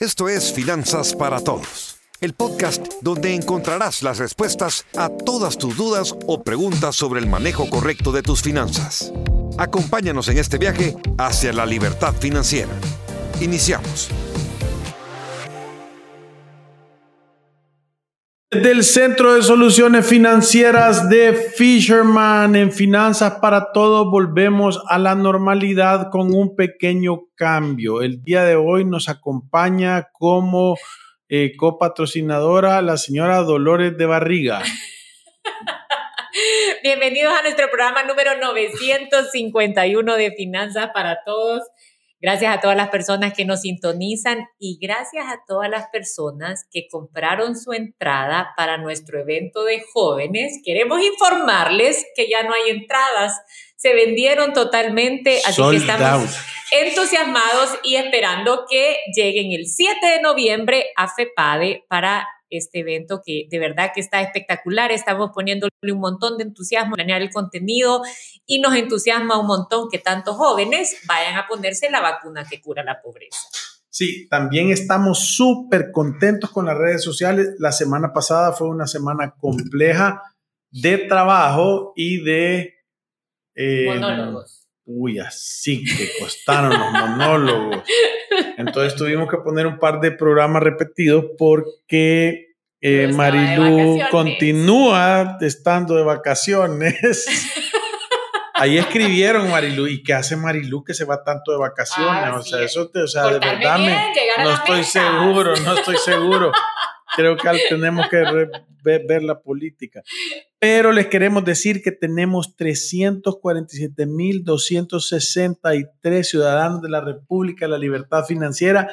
Esto es Finanzas para Todos, el podcast donde encontrarás las respuestas a todas tus dudas o preguntas sobre el manejo correcto de tus finanzas. Acompáñanos en este viaje hacia la libertad financiera. Iniciamos. Del Centro de Soluciones Financieras de Fisherman en Finanzas para Todos volvemos a la normalidad con un pequeño cambio. El día de hoy nos acompaña como eh, copatrocinadora la señora Dolores de Barriga. Bienvenidos a nuestro programa número 951 de Finanzas para Todos. Gracias a todas las personas que nos sintonizan y gracias a todas las personas que compraron su entrada para nuestro evento de jóvenes. Queremos informarles que ya no hay entradas, se vendieron totalmente, así que estamos entusiasmados y esperando que lleguen el 7 de noviembre a FEPADE para este evento que de verdad que está espectacular. Estamos poniéndole un montón de entusiasmo a planear el contenido y nos entusiasma un montón que tantos jóvenes vayan a ponerse la vacuna que cura la pobreza. Sí, también estamos súper contentos con las redes sociales. La semana pasada fue una semana compleja de trabajo y de... Eh, monólogos. Uy, así que costaron los monólogos. Entonces tuvimos que poner un par de programas repetidos porque eh, Marilú continúa estando de vacaciones. Ahí escribieron Marilú, ¿y qué hace Marilú que se va tanto de vacaciones? Ah, o sea, eso te, o sea, de verdad bien, me, no estoy seguro, no estoy seguro. Creo que tenemos que re- ver, ver la política. Pero les queremos decir que tenemos 347.263 ciudadanos de la República de la Libertad Financiera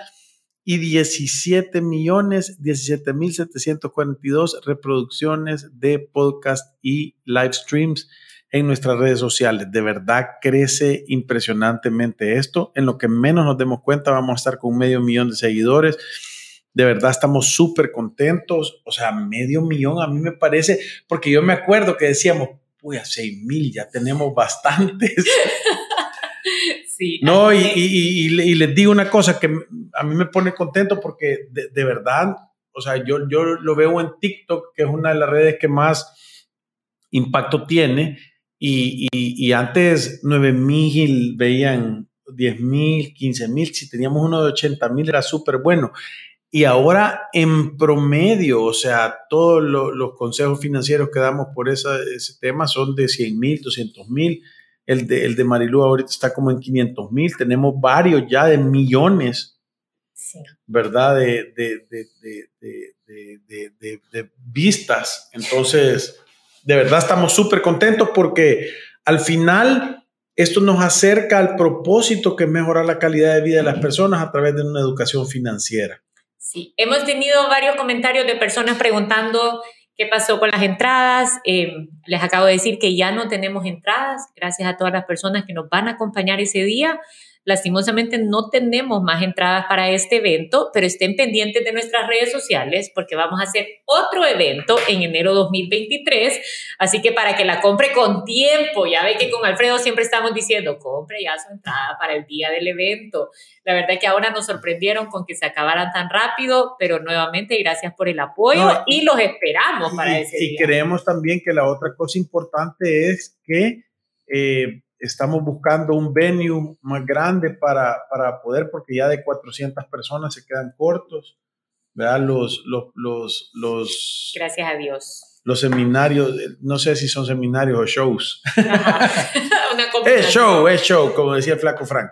y 17 millones, 17.742 reproducciones de podcast y live streams en nuestras redes sociales. De verdad crece impresionantemente esto. En lo que menos nos demos cuenta, vamos a estar con medio millón de seguidores. De verdad estamos súper contentos. O sea, medio millón a mí me parece, porque yo me acuerdo que decíamos, uy, a 6 mil ya tenemos bastantes. Sí. No, y, y les digo una cosa que a mí me pone contento porque de, de verdad, o sea, yo, yo lo veo en TikTok, que es una de las redes que más impacto tiene, y, y- y antes 9 mil veían 10 mil, 15 mil, si teníamos uno de 80 mil era súper bueno. Y ahora en promedio, o sea, todos lo- los consejos financieros que damos por esa- ese tema son de 100 mil, 200 mil. El de, el de Marilú ahorita está como en 500 mil. Tenemos varios ya de millones, sí. ¿verdad? De, de, de, de, vistas. Entonces, de verdad estamos súper contentos porque al final esto nos acerca al propósito que es mejorar la calidad de vida de las personas a través de una educación financiera. Sí, hemos tenido varios comentarios de personas preguntando qué pasó con las entradas. Eh, les acabo de decir que ya no tenemos entradas, gracias a todas las personas que nos van a acompañar ese día. Lastimosamente no tenemos más entradas para este evento, pero estén pendientes de nuestras redes sociales porque vamos a hacer otro evento en enero 2023. Así que para que la compre con tiempo, ya ve que con Alfredo siempre estamos diciendo, compre ya su entrada para el día del evento. La verdad que ahora nos sorprendieron con que se acabaran tan rápido, pero nuevamente gracias por el apoyo No, y los esperamos para y, ese y día. creemos también que la otra cosa importante es que eh, estamos buscando un venue más grande para, para poder, porque ya de 400 personas se quedan cortos, ¿verdad? Los, los, los, los, Gracias a Dios. los seminarios, eh, no sé si son seminarios o shows. Una Es show, es show, como decía el flaco Frank.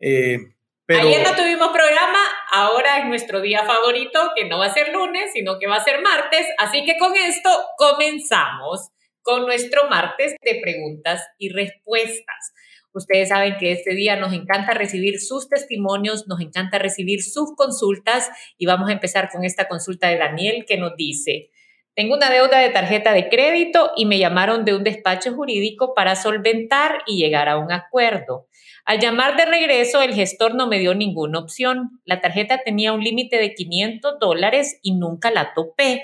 Eh, pero, Ayer no tuvimos programa, ahora es nuestro día favorito, que no va a ser lunes, sino que va a ser martes. Así que con esto comenzamos con nuestro martes de preguntas y respuestas. Ustedes saben que este día nos encanta recibir sus testimonios, nos encanta recibir sus consultas y vamos a empezar con esta consulta de Daniel que nos dice, tengo una deuda de tarjeta de crédito y me llamaron de un despacho jurídico para solventar y llegar a un acuerdo. Al llamar de regreso, el gestor no me dio ninguna opción. La tarjeta tenía un límite de 500 dólares y nunca la topé.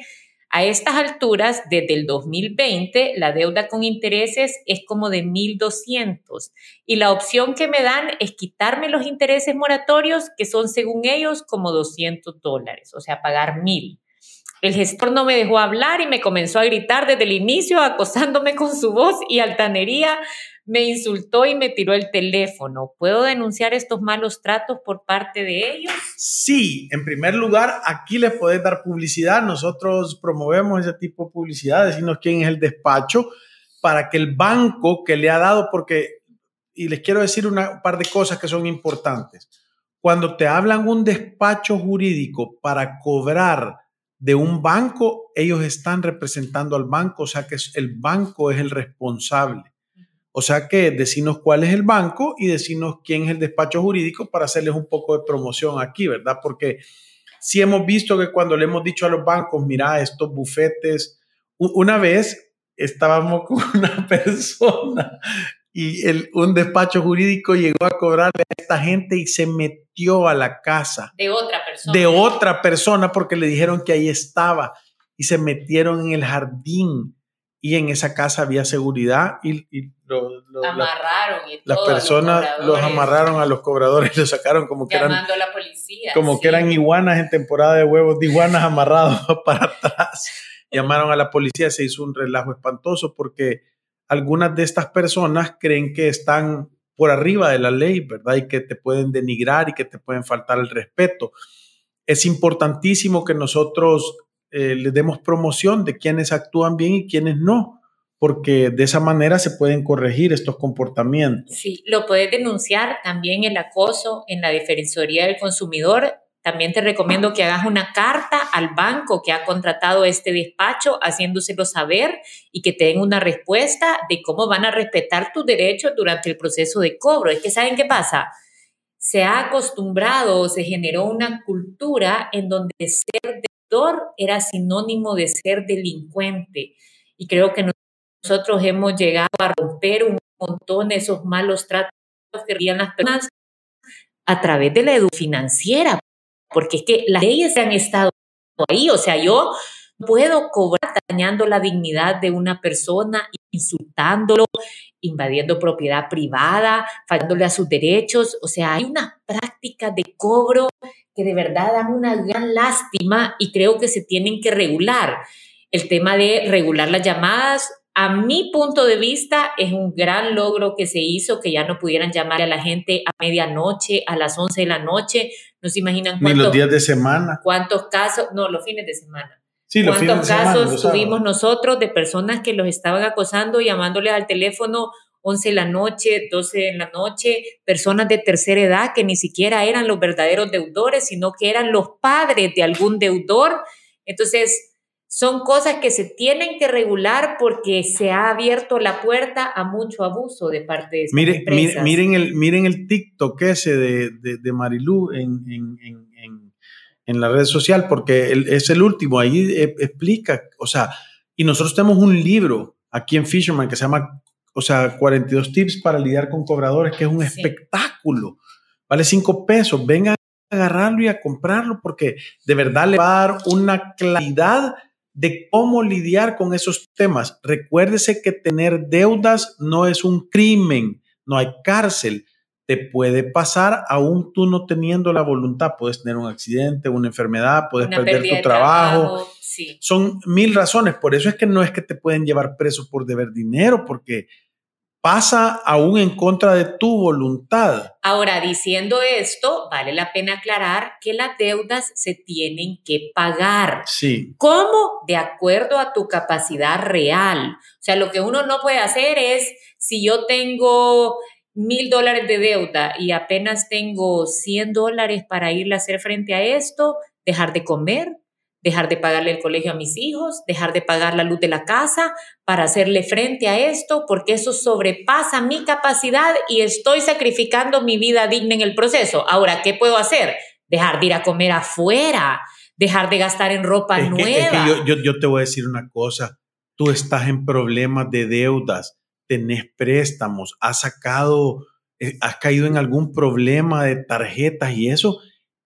A estas alturas, desde el 2020, la deuda con intereses es como de 1.200 y la opción que me dan es quitarme los intereses moratorios, que son según ellos como 200 dólares, o sea, pagar 1.000. El gestor no me dejó hablar y me comenzó a gritar desde el inicio, acosándome con su voz y altanería me insultó y me tiró el teléfono. ¿Puedo denunciar estos malos tratos por parte de ellos? Sí, en primer lugar, aquí les podés dar publicidad. Nosotros promovemos ese tipo de publicidad, decirnos quién es el despacho para que el banco que le ha dado, porque, y les quiero decir un par de cosas que son importantes. Cuando te hablan un despacho jurídico para cobrar de un banco, ellos están representando al banco, o sea que el banco es el responsable. O sea que decirnos cuál es el banco y decirnos quién es el despacho jurídico para hacerles un poco de promoción aquí, ¿verdad? Porque sí hemos visto que cuando le hemos dicho a los bancos, mira, estos bufetes, una vez estábamos con una persona y el, un despacho jurídico llegó a cobrarle a esta gente y se metió a la casa. De otra persona. De otra persona porque le dijeron que ahí estaba y se metieron en el jardín y en esa casa había seguridad y, y amarraron y las personas los, amarraron a los cobradores y los sacaron como que eran la policía, como que eran iguanas en temporada de huevos de iguanas amarrados para atrás. Llamaron a la policía se hizo un relajo espantoso porque algunas de estas personas creen que están por arriba de la ley verdad y que te pueden denigrar y que te pueden faltar el respeto. Es importantísimo que nosotros eh, le demos promoción de quienes actúan bien y quienes no, porque de esa manera se pueden corregir estos comportamientos. Sí, lo puedes denunciar también el acoso en la Defensoría del Consumidor. También te recomiendo que hagas una carta al banco que ha contratado este despacho, haciéndoselo saber y que te den una respuesta de cómo van a respetar tus derechos durante el proceso de cobro. Es que, ¿saben qué pasa? Se ha acostumbrado, se generó una cultura en donde ser era sinónimo de ser delincuente. Y creo que nosotros hemos llegado a romper un montón de esos malos tratos que tenían las personas a través de la educación financiera, porque es que las leyes han estado ahí, o sea, yo puedo cobrar dañando la dignidad de una persona, insultándolo, invadiendo propiedad privada, faltándole a sus derechos, o sea, hay una práctica de cobro que de verdad dan una gran lástima y creo que se tienen que regular. El tema de regular las llamadas, a mi punto de vista, es un gran logro que se hizo, que ya no pudieran llamar a la gente a medianoche, a las 11 de la noche. No se imaginan cuántos... Ni los días de semana. ¿Cuántos casos? No, los fines de semana. Sí, los ¿Cuántos casos tuvimos nosotros de personas que los estaban acosando, llamándoles al teléfono 11 de la noche, 12 de la noche, personas de tercera edad que ni siquiera eran los verdaderos deudores, sino que eran los padres de algún deudor. Entonces, son cosas que se tienen que regular porque se ha abierto la puerta a mucho abuso de parte de estas miren, Miren, el, miren el TikTok ese de, de, Marilú en, en, en, en, la red social, porque es el último, ahí e, explica, o sea, y nosotros tenemos un libro aquí en Fisherman que se llama o sea, 42 tips para lidiar con cobradores, que es un espectáculo. Vale 5 pesos. Vengan a agarrarlo y a comprarlo porque de verdad le va a dar una claridad de cómo lidiar con esos temas. Recuérdese que tener deudas no es un crimen, no hay cárcel. Te puede pasar aún tú no teniendo la voluntad. Puedes tener un accidente, una enfermedad, puedes perder tu trabajo son mil razones. Por eso es que no es que te pueden llevar preso por deber dinero, porque pasa aún en contra de tu voluntad. Ahora, diciendo esto, vale la pena aclarar que las deudas se tienen que pagar. Sí. ¿Cómo? De acuerdo a tu capacidad real. O sea, lo que uno no puede hacer es, si yo tengo mil dólares de deuda y apenas tengo 100 dólares para irle a hacer frente a esto, dejar de comer, dejar de pagarle el colegio a mis hijos, dejar de pagar la luz de la casa para hacerle frente a esto, porque eso sobrepasa mi capacidad y estoy sacrificando mi vida digna en el proceso. Ahora, ¿qué puedo hacer? Dejar de ir a comer afuera, dejar de gastar en ropa nueva. yo, yo te voy a decir una cosa, tú estás en problemas de deudas, tenés préstamos, has sacado, eh, has caído en algún problema de tarjetas y eso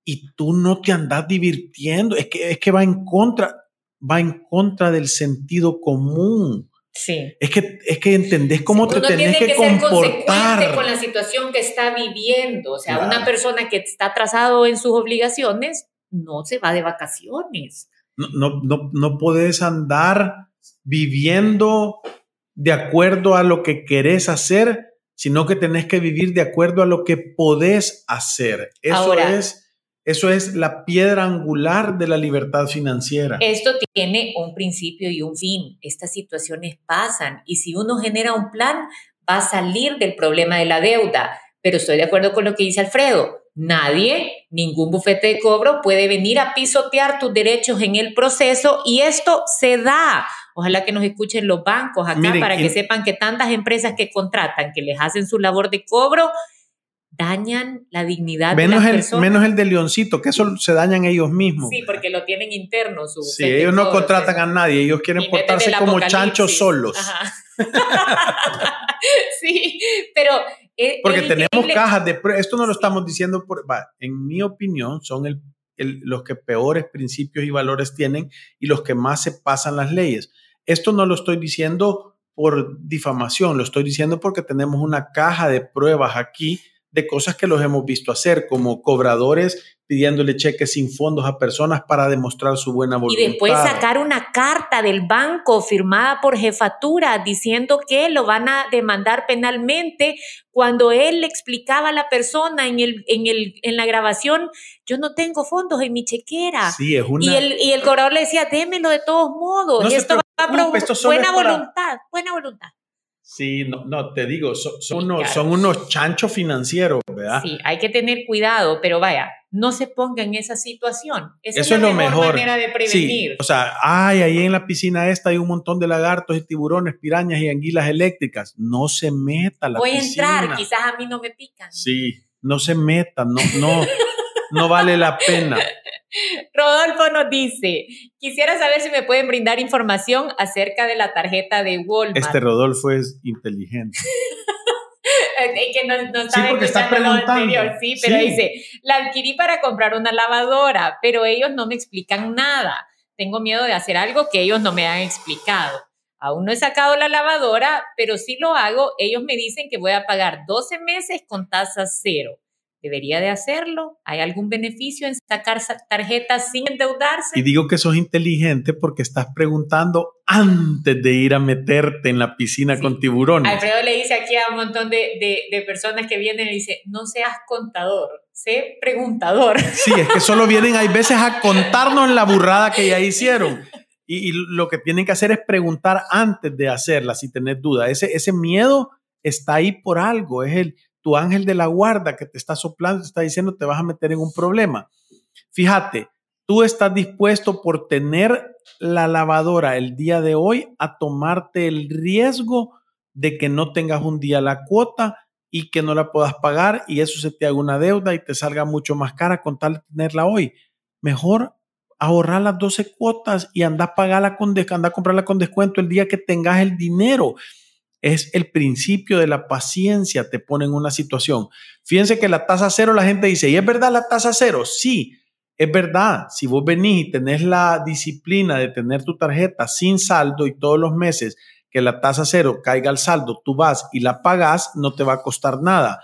y tú no te andas divirtiendo, es que, es que va en contra, va en contra del sentido común. Sí. Es que, es que entendés cómo te Uno tenés que, que ser comportar. con la situación que está viviendo. O sea, Claro. una persona que está atrasado en sus obligaciones no se va de vacaciones. No, no, no, no podés andar viviendo de acuerdo a lo que querés hacer, sino que tenés que vivir de acuerdo a lo que podés hacer. Eso Ahora- es eso es la piedra angular de la libertad financiera. Esto tiene un principio y un fin. Estas situaciones pasan y si uno genera un plan, va a salir del problema de la deuda. Pero estoy de acuerdo con lo que dice Alfredo. Nadie, ningún bufete de cobro puede venir a pisotear tus derechos en el proceso y esto se da. Ojalá que nos escuchen los bancos acá Miren, para que sepan que tantas empresas que contratan, que les hacen su labor de cobro, dañan la dignidad de menos las el, personas. menos el de Leoncito, que eso se dañan ellos mismos. Sí, porque lo tienen interno. Su Sí, de ellos no contratan a nadie, ellos quieren portarse como chanchos solos. Ajá. sí, pero... eh, Porque tenemos cajas de. Esto no lo estamos diciendo por. va, en mi opinión, son el, los que peores principios y valores tienen y los que más se pasan las leyes. Esto no lo estoy diciendo por difamación, lo estoy diciendo porque tenemos una caja de pruebas aquí de cosas que los hemos visto hacer, como cobradores pidiéndole cheques sin fondos a personas para demostrar su buena Y voluntad. después sacar una carta del banco firmada por jefatura diciendo que lo van a demandar penalmente cuando él le explicaba a la persona en, el, en, el, en la grabación, yo no tengo fondos en mi chequera. Sí, es una. Y el, y el cobrador le decía, démelo de todos modos. No se esto va a buena para- voluntad, buena voluntad. Sí, no, no, te digo, son, unos, son unos chanchos financieros, ¿verdad? Sí, hay que tener cuidado, pero vaya, no se ponga en esa situación. Esa Eso es es la lo mejor, manera de prevenir. Sí, o sea, ay, ahí en la piscina esta hay un montón de lagartos y tiburones, pirañas y anguilas eléctricas. No se meta a la Voy a piscina. entrar, quizás a mí no me pican. Sí, no se meta, no, no, no vale la pena. Rodolfo nos dice, quisiera saber si me pueden brindar información acerca de la tarjeta de Walmart. Este Rodolfo es inteligente. Es que no, no Sí, porque está preguntando. anterior, sí, pero Sí. dice, la adquirí para comprar una lavadora, pero ellos no me explican nada. Tengo miedo de hacer algo que ellos no me han explicado. Aún no he sacado la lavadora, pero si lo hago, ellos me dicen que voy a pagar 12 meses con tasa cero. ¿Debería de hacerlo? ¿Hay algún beneficio en sacar sa- tarjetas sin endeudarse? Y digo que sos inteligente porque estás preguntando antes de ir a meterte en la piscina Sí. con tiburones. Alfredo le dice aquí a un montón de, de- de personas que vienen y dice, no seas contador, sé preguntador. Sí, es que solo vienen, hay veces, a contarnos la burrada que ya hicieron. Y, y lo que tienen que hacer es preguntar antes de hacerla, si tenés duda. Ese, ese miedo está ahí por algo. Es el, tu ángel de la guarda que te está soplando, te está diciendo te vas a meter en un problema. Fíjate, tú estás dispuesto por tener la lavadora el día de hoy a tomarte el riesgo de que no tengas un día la cuota y que no la puedas pagar y eso se te haga una deuda y te salga mucho más cara con tal de tenerla hoy. Mejor ahorrar las 12 cuotas y anda a pagarla con anda a comprarla con descuento el día que tengas el dinero. Es el principio de la paciencia, te pone en una situación. Fíjense que la tasa cero, la gente dice, ¿y es verdad la tasa cero? Sí, es verdad. Si vos venís y tenés la disciplina de tener tu tarjeta sin saldo y todos los meses que la tasa cero caiga al saldo, tú vas y la pagas, no te va a costar nada.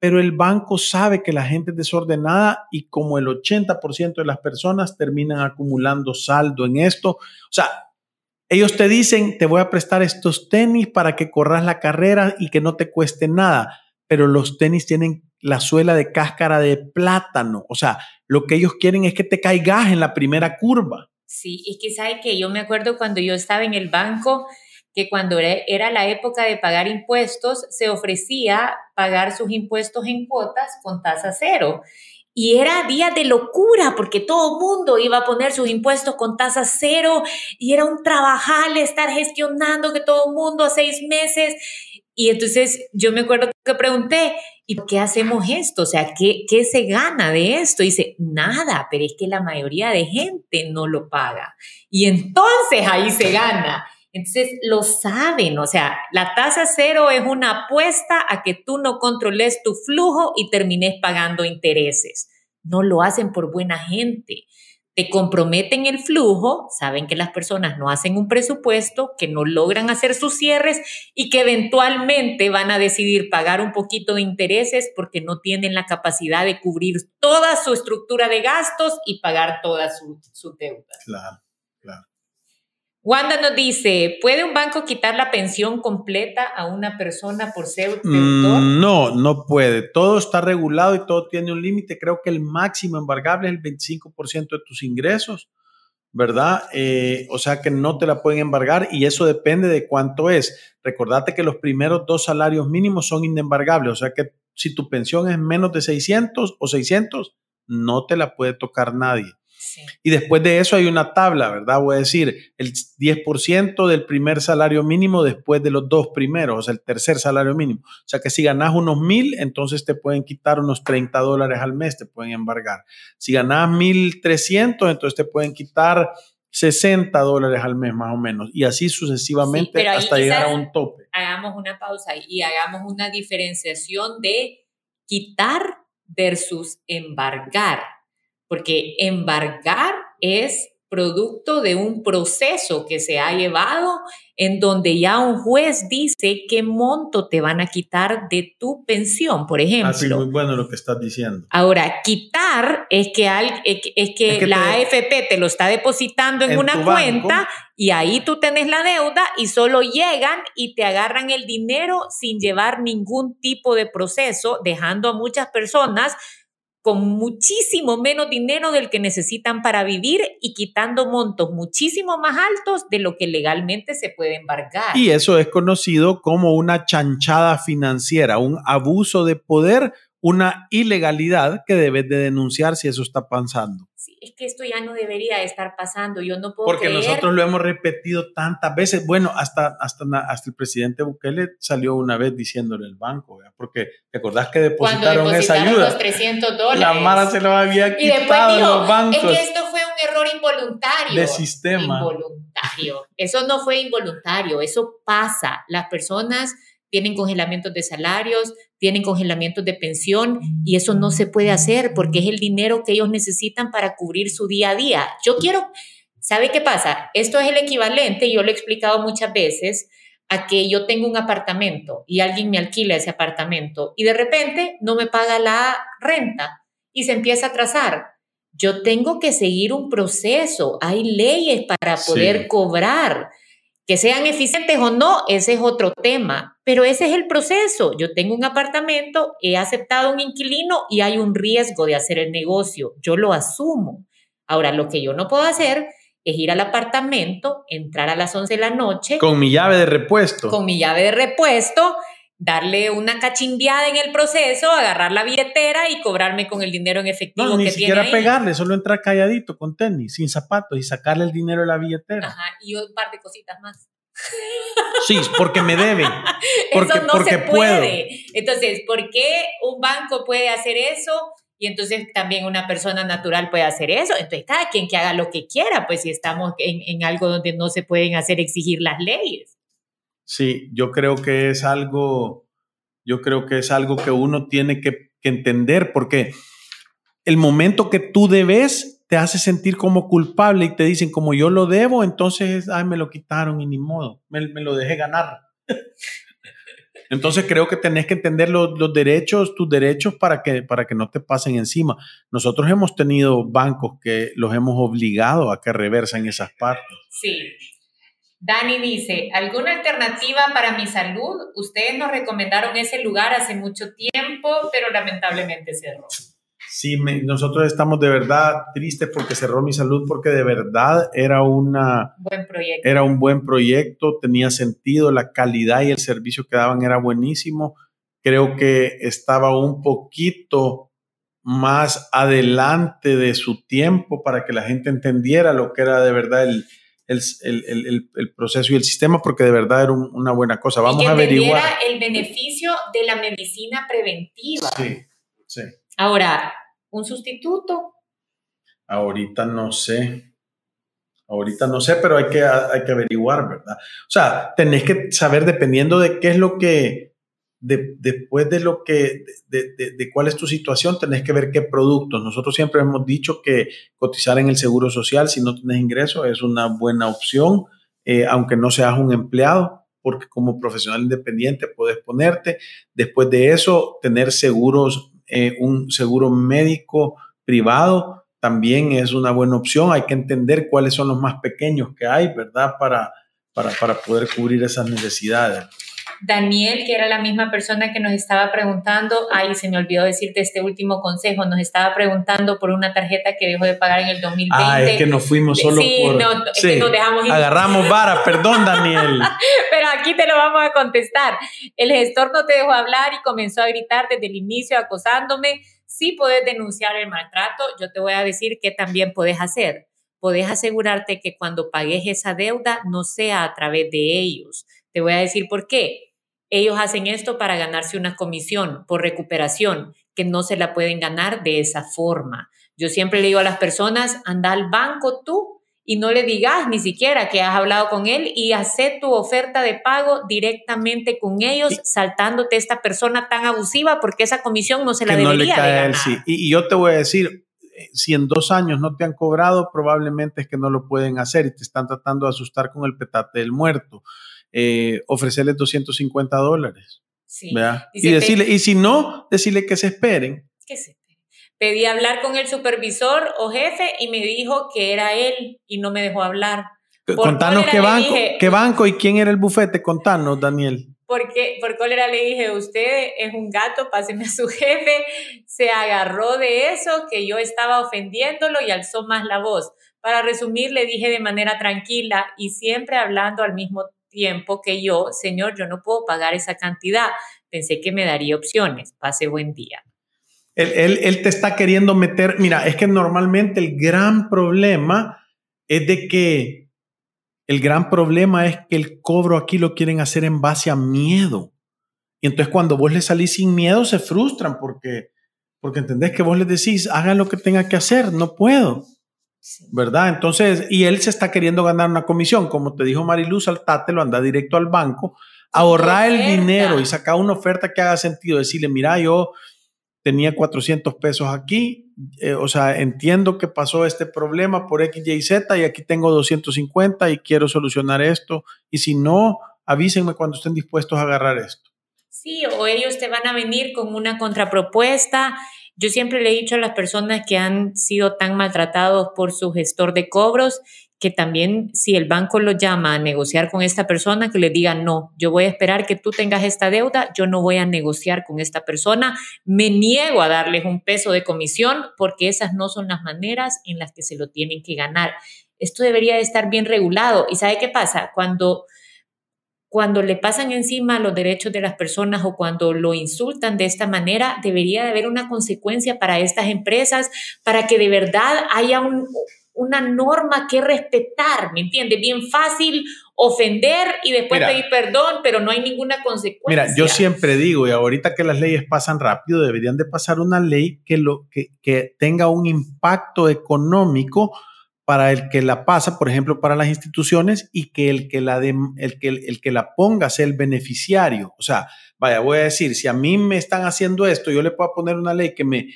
Pero el banco sabe que la gente es desordenada y como el 80% de las personas terminan acumulando saldo en esto. O sea, ellos te dicen, te voy a prestar estos tenis para que corras la carrera y que no te cueste nada, pero los tenis tienen la suela de cáscara de plátano. O sea, lo que ellos quieren es que te caigas en la primera curva. Sí, y que sabe que yo me acuerdo cuando yo estaba en el banco, que cuando era la época de pagar impuestos, se ofrecía pagar sus impuestos en cuotas con tasa cero. Y era día de locura porque todo mundo iba a poner sus impuestos con tasa cero y era un trabajal estar gestionando que todo el mundo a seis meses. Y entonces yo me acuerdo que pregunté, ¿y por qué hacemos esto? O sea, ¿qué, ¿qué se gana de esto? Y dice, nada, pero es que la mayoría de gente no lo paga. Y entonces ahí se gana. Entonces lo saben, o sea, la tasa cero es una apuesta a que tú no controles tu flujo y termines pagando intereses. No lo hacen por buena gente. te comprometen el flujo, saben que las personas no hacen un presupuesto, que no logran hacer sus cierres y que eventualmente van a decidir pagar un poquito de intereses porque no tienen la capacidad de cubrir toda su estructura de gastos y pagar toda su, su deuda. Claro, claro. Wanda nos dice, ¿puede un banco quitar la pensión completa a una persona por ser deudor? Mm, no, no puede. Todo está regulado y todo tiene un límite. Creo que el máximo embargable es el 25% de tus ingresos, ¿verdad? Eh, o sea que no te la pueden embargar y eso depende de cuánto es. Recordate que los primeros dos salarios mínimos son inembargables, o sea que si tu pensión es menos de 600 o 600, no te la puede tocar nadie. Y después de eso hay una tabla, ¿verdad? Voy a decir, el 10% del primer salario mínimo después de los dos primeros, o sea, el tercer salario mínimo. O sea, que si ganas unos mil, entonces te pueden quitar unos 30 dólares al mes, te pueden embargar. Si ganas 1300, entonces te pueden quitar 60 dólares al mes más o menos. Y así sucesivamente hasta llegar a un tope. Hagamos una pausa y hagamos una diferenciación de quitar versus embargar porque embargar es producto de un proceso que se ha llevado en donde ya un juez dice qué monto te van a quitar de tu pensión, por ejemplo. Así muy bueno lo que estás diciendo. Ahora, quitar es que, es que, la AFP te lo está depositando en, una cuenta y ahí tú tenés la deuda y solo llegan y te agarran el dinero sin llevar ningún tipo de proceso, dejando a muchas personas con muchísimo menos dinero del que necesitan para vivir y quitando montos muchísimo más altos de lo que legalmente se puede embargar. Y eso es conocido como una chanchada financiera, un abuso de poder, una ilegalidad que debes de denunciar si eso está pasando es que esto ya no debería estar pasando, yo no puedo Porque nosotros lo hemos repetido tantas veces, bueno, hasta, hasta, hasta el presidente Bukele salió una vez diciéndole al banco, porque te acordás que depositaron, esa ayuda. Los 300 dólares. La Mara se lo había quitado dijo, los bancos. Es que esto fue un error involuntario. De sistema. Involuntario. Eso no fue involuntario, eso pasa. Las personas tienen congelamientos de salarios, tienen congelamientos de pensión y eso no se puede hacer porque es el dinero que ellos necesitan para cubrir su día a día. Yo quiero, ¿sabe qué pasa? Esto es el equivalente, yo lo he explicado muchas veces, a que yo tengo un apartamento y alguien me alquila ese apartamento y de repente no me paga la renta y se empieza a atrasar. Yo tengo que seguir un proceso, hay leyes para poder cobrar. Que sean eficientes o no, ese es otro tema, pero ese es el proceso. Yo tengo un apartamento, he aceptado un inquilino y hay un riesgo de hacer el negocio. Yo lo asumo. Ahora, lo que yo no puedo hacer es ir al apartamento, entrar a las 11 de la noche. Con mi llave de repuesto. Con mi llave de repuesto, darle una cachimbiada en el proceso, agarrar la billetera y cobrarme con el dinero en efectivo no, ni siquiera pegarle, solo entrar calladito con tenis, sin zapatos y sacarle el dinero de la billetera. Ajá, y un par de cositas más. Sí, porque me deben. Porque, eso no porque se puede. Entonces, ¿por qué un banco puede hacer eso? Y entonces también una persona natural puede hacer eso. Entonces, cada quien que haga lo que quiera, pues si estamos en, en algo donde no se pueden hacer exigir las leyes. Sí, yo creo que es algo, yo creo que es algo que uno tiene que, entender porque el momento que tú debes te hace sentir como culpable y te dicen como yo lo debo, entonces, ay, me lo quitaron y ni modo, me, lo dejé ganar. Entonces creo que tenés que entender los, los, derechos, tus derechos para que, para que no te pasen encima. Nosotros hemos tenido bancos que los hemos obligado a que reversen esas partes. Sí, Dani dice, ¿alguna alternativa para mi salud? Ustedes nos recomendaron ese lugar hace mucho tiempo, pero lamentablemente cerró. Sí, nosotros estamos de verdad tristes porque cerró mi salud, porque de verdad era, una, buen proyecto. era un buen proyecto, tenía sentido, la calidad y el servicio que daban era buenísimo. Creo que estaba un poquito más adelante de su tiempo para que la gente entendiera lo que era de verdad el, el, el, el, proceso y el sistema porque de verdad era una buena cosa. Vamos a averiguar. el beneficio de la medicina preventiva. Sí, sí. Ahora, ¿un sustituto? Ahorita no sé. Ahorita no sé, pero hay que, hay que averiguar, ¿verdad? O sea, tenés que saber dependiendo de qué es lo que después de lo que, de, de, cuál es tu situación, tenés que ver qué productos. Nosotros siempre hemos dicho que cotizar en el seguro social si no tienes ingreso es una buena opción, eh, aunque no seas un empleado, porque como profesional independiente puedes ponerte. Después de eso, tener seguros, eh, un seguro médico privado también es una buena opción. Hay que entender cuáles son los más pequeños que hay, ¿verdad? Para, para, para poder cubrir esas necesidades. Daniel, que era la misma persona que nos estaba preguntando, ay, se me olvidó decirte este último consejo, nos estaba preguntando por una tarjeta que dejó de pagar en el 2020. Ah, es que nos fuimos solo sí, por... No, es que nos dejamos Agarramos vara, perdón, Daniel. Pero aquí te lo vamos a contestar. El gestor no te dejó hablar y comenzó a gritar desde el inicio acosándome. Sí puedes denunciar el maltrato, yo te voy a decir que también puedes hacer. Puedes asegurarte que cuando pagues esa deuda no sea a través de ellos. Te voy a decir por qué ellos hacen esto para ganarse una comisión por recuperación, que no se la pueden ganar de esa forma. Yo siempre le digo a las personas, anda al banco tú y no le digas ni siquiera que has hablado con él y hace tu oferta de pago directamente con ellos, saltándote esta persona tan abusiva porque esa comisión no se la debería de ganar. sí. y, yo te voy a decir, si en dos años no te han cobrado, probablemente es que no lo pueden hacer y te están tratando de asustar con el petate del muerto eh, ofrecerles 250 dólares. Sí. Y, decirle, y si no, decirle que se esperen. Que se Pedí hablar con el supervisor o jefe y me dijo que era él y no me dejó hablar. Contanos qué banco, qué banco y quién era el bufete. Contanos, Daniel. Porque por cólera le dije, usted es un gato, páseme a su jefe. Se agarró de eso, que yo estaba ofendiéndolo y alzó más la voz. Para resumir, le dije de manera tranquila y siempre hablando al mismo tiempo que yo, señor, yo no puedo pagar esa cantidad. Pensé que me daría opciones. Pase buen día. Él, él, te está queriendo meter, mira, es que normalmente el gran problema es de que el gran problema es que el cobro aquí lo quieren hacer en base a miedo. Y entonces cuando vos le salís sin miedo se frustran porque, porque entendés que vos les decís, hagan lo que tenga que hacer, no puedo. ¿Verdad? Entonces, y él se está queriendo ganar una comisión. Como te dijo Mariluz, lo anda directo al banco, ahorrar el dinero y sacar una oferta que haga sentido. Decirle, mira, yo tenía 400 pesos aquí, eh, o sea, entiendo que pasó este problema por X, Y, Z y aquí tengo 250 y quiero solucionar esto. Y si no, avísenme cuando estén dispuestos a agarrar esto. Sí, o ellos te van a venir con una contrapropuesta yo siempre le he dicho a las personas que han sido tan maltratados por su gestor de cobros que también si el banco lo llama a negociar con esta persona, que le diga, no, yo voy a esperar que tú tengas esta deuda, yo no voy a negociar con esta persona, me niego a darles un peso de comisión porque esas no son las maneras en las que se lo tienen que ganar. Esto debería de estar bien regulado. ¿Y sabe qué pasa? Cuando cuando le pasan encima los derechos de las personas o cuando lo insultan de esta manera, debería de haber una consecuencia para estas empresas para que de verdad haya una norma que respetar, ¿me entiendes? Bien fácil ofender y después pedir perdón, pero no hay ninguna consecuencia. Mira, yo siempre digo, y ahorita que las leyes pasan rápido, deberían de pasar una ley que, lo, que, que tenga un impacto económico para el que la pasa, por ejemplo, para las instituciones y que el que la, el que, el que la ponga sea el beneficiario. O sea, vaya, voy a decir, si a mí me están haciendo esto, yo le puedo poner una ley que me,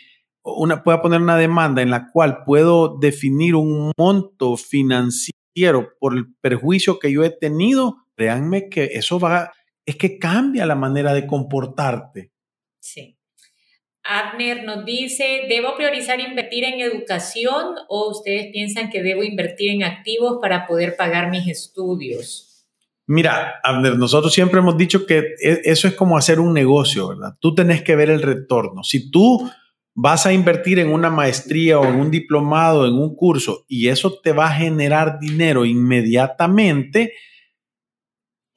una, pueda poner una demanda en la cual puedo definir un monto financiero por el perjuicio que yo he tenido, créanme que eso va, es que cambia la manera de comportarte. Sí. Abner nos dice, ¿debo priorizar invertir en educación o ustedes piensan que debo invertir en activos para poder pagar mis estudios? Mira, Abner, nosotros siempre hemos dicho que e, eso es como hacer un negocio, ¿verdad? Tú tenés que ver el retorno. Si tú vas a invertir en una maestría o en un diplomado, en un curso, y eso te va a generar dinero inmediatamente,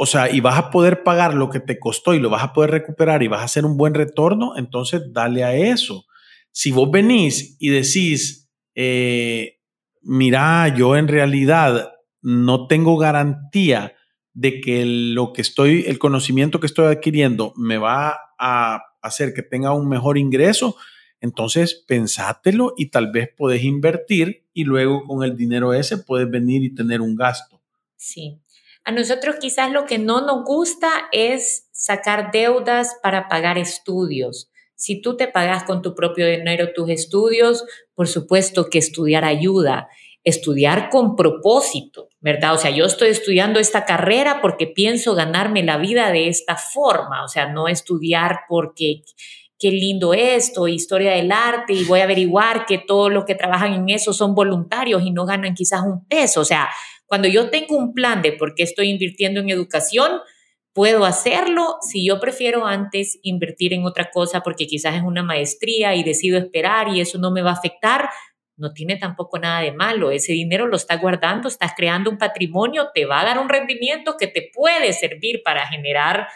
o sea, y vas a poder pagar lo que te costó y lo vas a poder recuperar y vas a hacer un buen retorno, entonces dale a eso. Si vos venís y decís, eh, mira, yo en realidad no tengo garantía de que lo que estoy, el conocimiento que estoy adquiriendo me va a hacer que tenga un mejor ingreso, entonces pensátelo y tal vez podés invertir y luego con el dinero ese puedes venir y tener un gasto. Sí. A nosotros quizás lo que no nos gusta es sacar deudas para pagar estudios. Si tú te pagas con tu propio dinero tus estudios, por supuesto que estudiar ayuda, estudiar con propósito, ¿verdad? O sea, yo estoy estudiando esta carrera porque pienso ganarme la vida de esta forma, o sea, no estudiar porque qué lindo esto, historia del arte, y voy a averiguar que todos los que trabajan en eso son voluntarios y no ganan quizás un peso. O sea, cuando yo tengo un plan de por qué estoy invirtiendo en educación, puedo hacerlo si yo prefiero antes invertir en otra cosa porque quizás es una maestría y decido esperar y eso no me va a afectar, no tiene tampoco nada de malo. Ese dinero lo estás guardando, estás creando un patrimonio, te va a dar un rendimiento que te puede servir para generar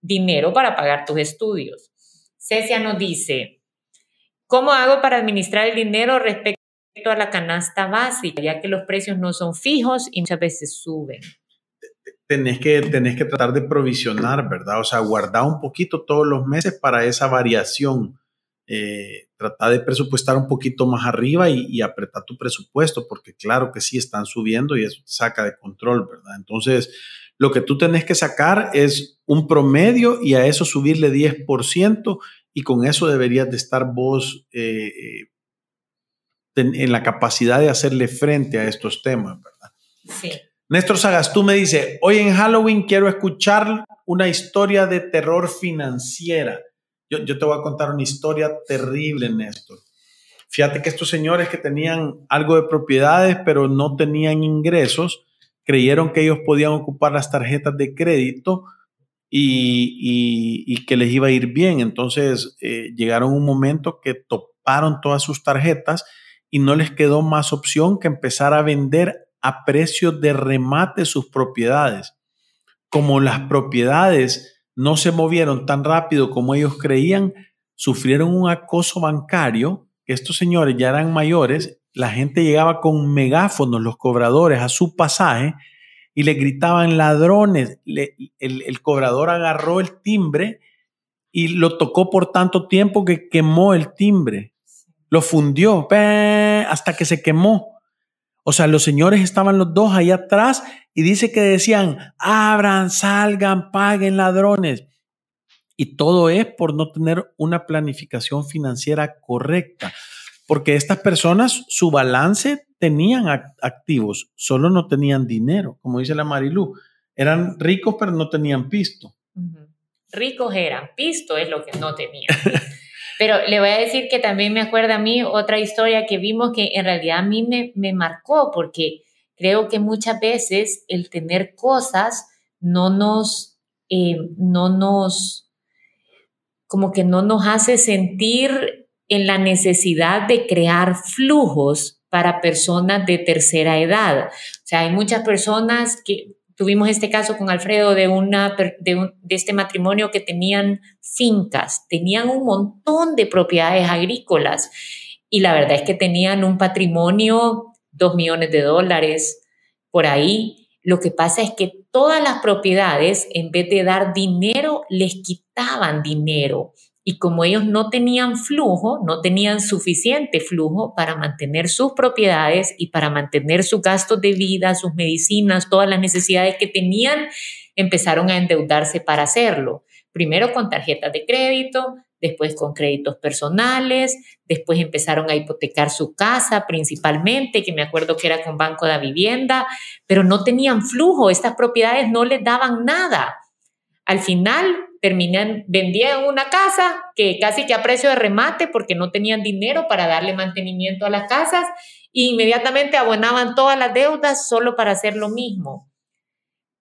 dinero para pagar tus estudios. Cecia nos dice, ¿cómo hago para administrar el dinero respecto a la canasta básica, ya que los precios no son fijos y muchas veces suben? tenés que, tenés que tratar de provisionar, ¿verdad? O sea, guardar un poquito todos los meses para esa variación. Eh, tratar de presupuestar un poquito más arriba y, y, apretar tu presupuesto, porque claro que sí están subiendo y eso saca de control, ¿verdad? Entonces, lo que tú tenés que sacar es un promedio y a eso subirle 10% y con eso deberías de estar vos eh, eh, en la capacidad de hacerle frente a estos temas, ¿verdad? Sí. Néstor Sagastú me dice, hoy en Halloween quiero escuchar una historia de terror financiera. Yo, te voy a contar una historia terrible, Néstor. Fíjate que estos señores que tenían algo de propiedades, pero no tenían ingresos, creyeron que ellos podían ocupar las tarjetas de crédito y, que les iba a ir bien. Entonces eh, llegaron un momento que toparon todas sus tarjetas y no les quedó más opción que empezar a vender a precio de remate sus propiedades. Como las propiedades no se movieron tan rápido como ellos creían, sufrieron un acoso bancario. Estos señores ya eran mayores, la gente llegaba con megáfonos, los cobradores, a su pasaje y le gritaban ladrones. el, cobrador agarró el timbre y lo tocó por tanto tiempo que quemó el timbre. Lo fundió hasta que se quemó. O sea, los señores estaban los dos ahí atrás y dice que decían, abran, salgan, paguen ladrones. Y todo es por no tener una planificación financiera correcta, porque estas personas, su balance tenían activos, solo no tenían dinero, como dice la Marilú. Eran ricos, pero no tenían pisto. Ricos eran, pisto es lo que no tenían. Pero le voy a decir que también me acuerda a mí otra historia que vimos que en realidad a mí me, me marcó porque creo que muchas veces el tener cosas no nos, eh, no nos, como que no nos hace sentir en la necesidad de crear flujos para personas de tercera edad. O sea, hay muchas personas que Tuvimos este caso con Alfredo de, una, de, este matrimonio que tenían fincas, tenían un montón de propiedades agrícolas y la verdad es que tenían un patrimonio, dos millones de dólares por ahí. Lo que pasa es que todas las propiedades, en vez de dar dinero, les quitaban dinero y como ellos no tenían flujo, no tenían suficiente flujo para mantener sus propiedades y para mantener sus gastos de vida, sus medicinas, todas las necesidades que tenían, empezaron a endeudarse para hacerlo. Primero con tarjetas de crédito, después con créditos personales, después empezaron a hipotecar su casa principalmente, que me acuerdo que era con Banco de Vivienda, pero no tenían flujo, estas propiedades no les daban nada. Al final terminan, vendían una casa que casi que a precio de remate porque no tenían dinero para darle mantenimiento a las casas e inmediatamente abonaban todas las deudas solo para hacer lo mismo.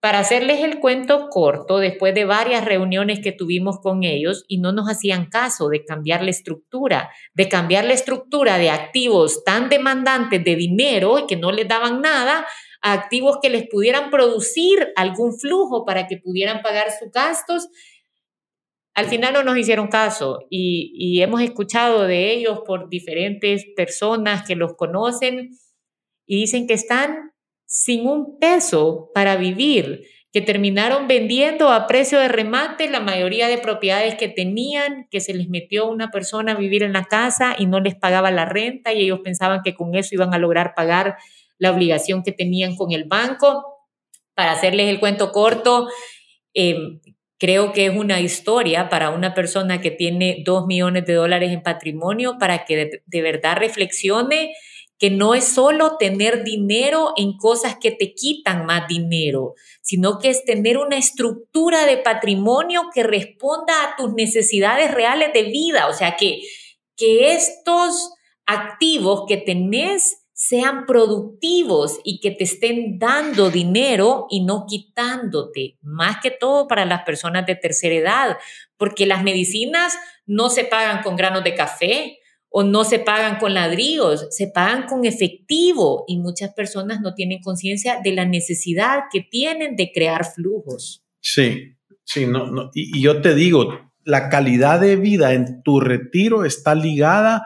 Para hacerles el cuento corto, después de varias reuniones que tuvimos con ellos y no nos hacían caso de cambiar la estructura, de cambiar la estructura de activos tan demandantes de dinero y que no les daban nada, a activos que les pudieran producir algún flujo para que pudieran pagar sus gastos al final no nos hicieron caso y, hemos escuchado de ellos por diferentes personas que los conocen y dicen que están sin un peso para vivir, que terminaron vendiendo a precio de remate la mayoría de propiedades que tenían, que se les metió una persona a vivir en la casa y no les pagaba la renta y ellos pensaban que con eso iban a lograr pagar la obligación que tenían con el banco. Para hacerles el cuento corto, em, creo que es una historia para una persona que tiene dos millones de dólares en patrimonio para que de verdad reflexione que no es solo tener dinero en cosas que te quitan más dinero, sino que es tener una estructura de patrimonio que responda a tus necesidades reales de vida, o sea, que, que estos activos que tenés sean productivos y que te estén dando dinero y no quitándote, más que todo para las personas de tercera edad, porque las medicinas no se pagan con granos de café, o no se pagan con ladrillos, se pagan con efectivo y muchas personas no tienen conciencia de la necesidad que tienen de crear flujos. Sí, sí, no, no. Y, y, yo te digo, la calidad de vida en tu retiro está ligada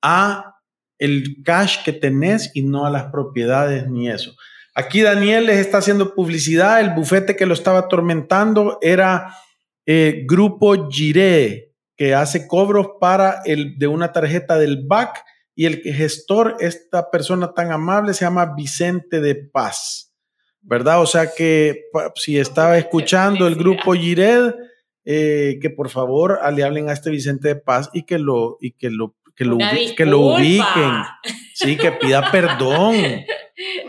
a el cash que tenés y no a las propiedades ni eso. Aquí Daniel les está haciendo publicidad, el bufete que lo estaba atormentando era eh, Grupo Giré, que hace cobros para el de una tarjeta del BAC y el gestor, esta persona tan amable, se llama Vicente de Paz, ¿verdad? O sea que si estaba escuchando el grupo Gired, eh, que por favor le hablen a este Vicente de Paz y que lo, y que lo, que lo, que lo ubiquen. Sí, que pida perdón.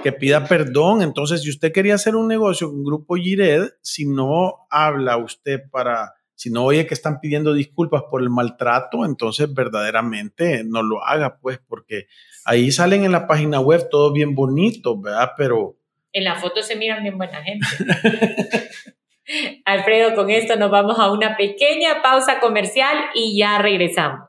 que pida perdón. Entonces, si usted quería hacer un negocio con Grupo Gired, si no habla usted para si no oye que están pidiendo disculpas por el maltrato, entonces verdaderamente no lo haga, pues, porque ahí salen en la página web todo bien bonito, ¿verdad? Pero... En la foto se miran bien buena gente. Alfredo, con esto nos vamos a una pequeña pausa comercial y ya regresamos.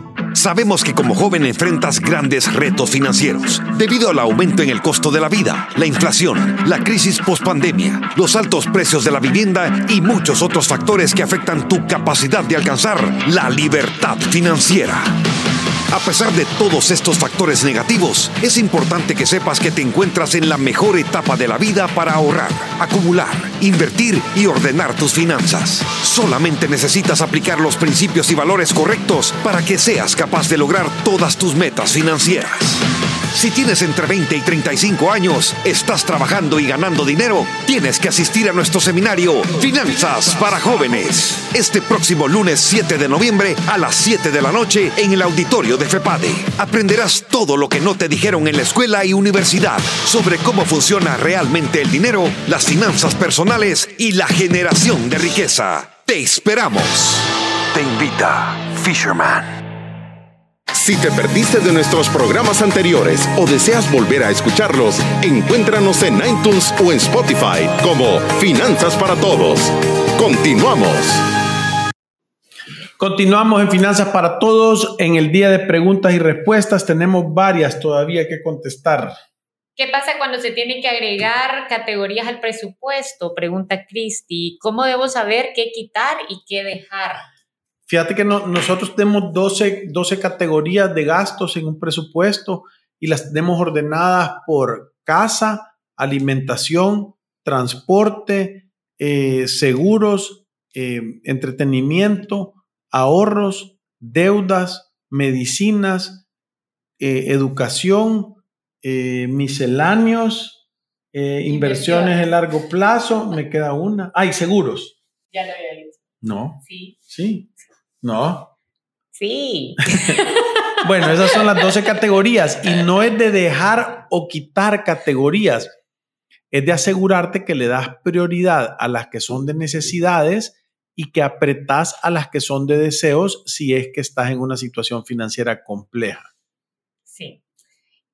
Sabemos que como joven enfrentas grandes retos financieros debido al aumento en el costo de la vida, la inflación, la crisis pospandemia, los altos precios de la vivienda y muchos otros factores que afectan tu capacidad de alcanzar la libertad financiera. A pesar de todos estos factores negativos, es importante que sepas que te encuentras en la mejor etapa de la vida para ahorrar, acumular, invertir y ordenar tus finanzas. Solamente necesitas aplicar los principios y valores correctos para que seas capaz de lograr todas tus metas financieras. Si tienes entre 20 y 35 años, estás trabajando y ganando dinero, tienes que asistir a nuestro seminario Finanzas para Jóvenes. Este próximo lunes 7 de noviembre a las 7 de la noche en el auditorio de FEPADE. Aprenderás todo lo que no te dijeron en la escuela y universidad sobre cómo funciona realmente el dinero, las finanzas personales y la generación de riqueza. Te esperamos. Te invita Fisherman. Si te perdiste de nuestros programas anteriores o deseas volver a escucharlos, encuéntranos en iTunes o en Spotify como Finanzas para Todos. Continuamos. Continuamos en Finanzas para Todos. En el día de preguntas y respuestas tenemos varias todavía que contestar. ¿Qué pasa cuando se tiene que agregar categorías al presupuesto? Pregunta Cristi. ¿Cómo debo saber qué quitar y qué dejar? Fíjate que nosotros tenemos 12, 12 categorías de gastos en un presupuesto y las tenemos ordenadas por casa, alimentación, transporte, eh, seguros, eh, entretenimiento, ahorros, deudas, medicinas, eh, educación, misceláneos, inversiones de largo plazo. Me queda una. Hay seguros. Ya lo había dicho. No. Sí. Sí. No. Sí. bueno, esas son las 12 categorías y no es de dejar o quitar categorías, es de asegurarte que le das prioridad a las que son de necesidades y que apretas a las que son de deseos si es que estás en una situación financiera compleja. Sí.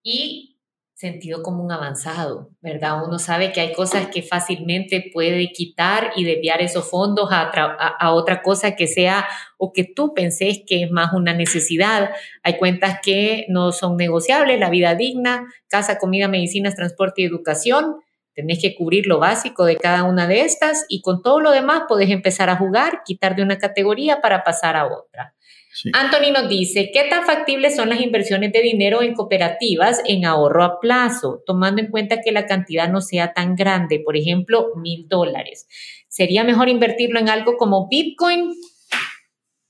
Y sentido común avanzado, ¿verdad? Uno sabe que hay cosas que fácilmente puede quitar y desviar esos fondos a, otra cosa que sea o que tú pensés que es más una necesidad. Hay cuentas que no son negociables, la vida digna, casa, comida, medicinas, transporte y educación. Tenés que cubrir lo básico de cada una de estas y con todo lo demás podés empezar a jugar, quitar de una categoría para pasar a otra. Anthony nos dice, ¿qué tan factibles son las inversiones de dinero en cooperativas en ahorro a plazo, tomando en cuenta que la cantidad no sea tan grande, por ejemplo, mil dólares? ¿Sería mejor invertirlo en algo como Bitcoin?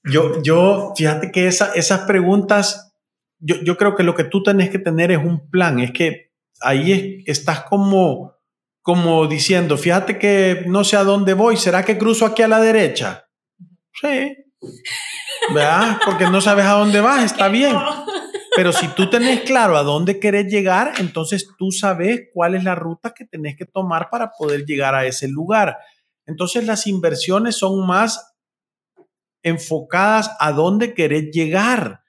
Yo, yo fíjate que esa, esas preguntas, yo, yo creo que lo que tú tenés que tener es un plan, es que ahí estás como, como diciendo, fíjate que no sé a dónde voy, ¿será que cruzo aquí a la derecha? Sí. ¿Verdad? Porque no sabes a dónde vas, está bien. Pero si tú tenés claro a dónde querés llegar, entonces tú sabes cuál es la ruta que tenés que tomar para poder llegar a ese lugar. Entonces las inversiones son más enfocadas a dónde querés llegar.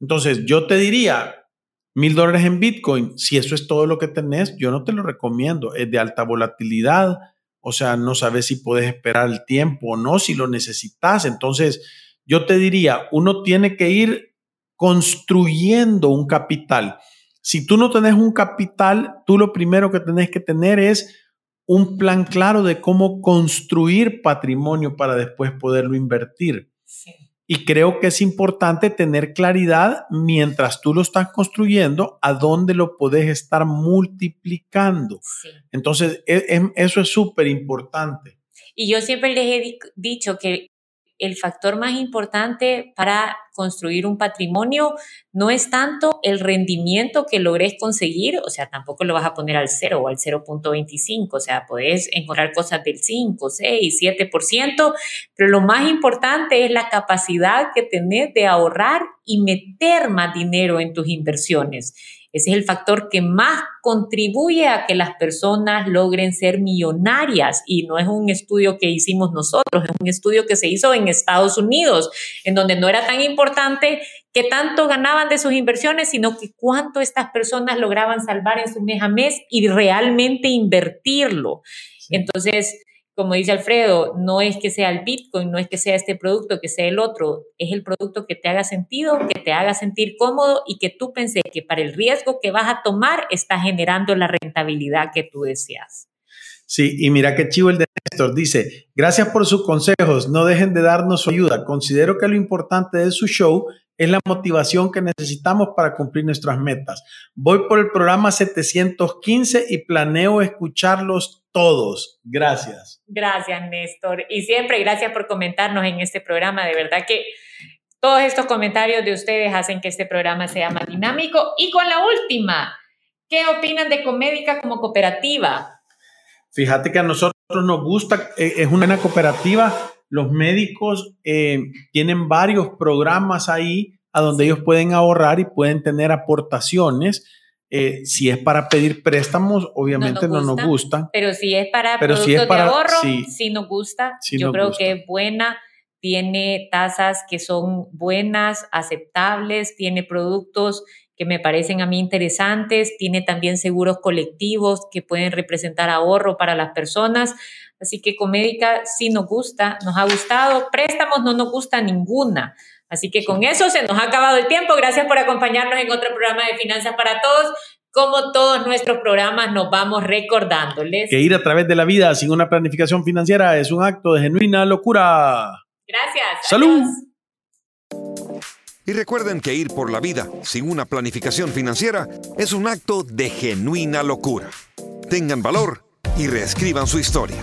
Entonces yo te diría, mil dólares en Bitcoin, si eso es todo lo que tenés, yo no te lo recomiendo. Es de alta volatilidad, o sea, no sabes si puedes esperar el tiempo o no, si lo necesitas. Entonces, yo te diría, uno tiene que ir construyendo un capital. Si tú no tenés un capital, tú lo primero que tenés que tener es un plan claro de cómo construir patrimonio para después poderlo invertir. Y creo que es importante tener claridad mientras tú lo estás construyendo a dónde lo podés estar multiplicando. Entonces, e, e, eso es súper importante. Y yo siempre les he dicho que el factor más importante para construir un patrimonio no es tanto el rendimiento que logres conseguir, o sea, tampoco lo vas a poner al 0 o al 0.25, o sea, puedes encontrar cosas del 5, 6, 7%, pero lo más importante es la capacidad que tenés de ahorrar y meter más dinero en tus inversiones. Ese es el factor que más contribuye a que las personas logren ser millonarias y no es un estudio que hicimos nosotros, es un estudio que se hizo en Estados Unidos, en donde no era tan importante qué tanto ganaban de sus inversiones, sino que cuánto estas personas lograban salvar en su mes a mes y realmente invertirlo. Entonces, como dice Alfredo, no es que sea el Bitcoin, no es que sea este producto, que sea el otro, es el producto que te haga sentido, que te haga sentir cómodo y que tú pensé que para el riesgo que vas a tomar está generando la rentabilidad que tú deseas. Sí, y mira qué chivo el de Néstor. Dice, gracias por sus consejos, no dejen de darnos su ayuda. Considero que lo importante de su show es la motivación que necesitamos para cumplir nuestras metas. Voy por el programa 715 y planeo escucharlos todos. Gracias. Gracias, Néstor. Y siempre gracias por comentarnos en este programa. De verdad que todos estos comentarios de ustedes hacen que este programa sea más dinámico. Y con la última, ¿qué opinan de Comédica como cooperativa? Fíjate que a nosotros nos gusta, eh, es una cooperativa los médicos eh, tienen varios programas ahí a donde ellos pueden ahorrar y pueden tener aportaciones. Eh, si es para pedir préstamos, obviamente no nos, gusta, Pero si es para pero productos si es para, de ahorro, sí, nos gusta. Yo creo que es buena, tiene tasas que son buenas, aceptables, tiene productos que me parecen a mí interesantes, tiene también seguros colectivos que pueden representar ahorro para las personas. Así que Comédica sí nos gusta, nos ha gustado, préstamos no nos gusta ninguna. Así que con eso se nos ha acabado el tiempo. Gracias por acompañarnos en otro programa de Finanzas para Todos. Como todos nuestros programas, nos vamos recordándoles que ir a través de la vida sin una planificación financiera es un acto de genuina locura. Gracias. Salud. Y recuerden que ir por la vida sin una planificación financiera es un acto de genuina locura. Tengan valor y reescriban su historia.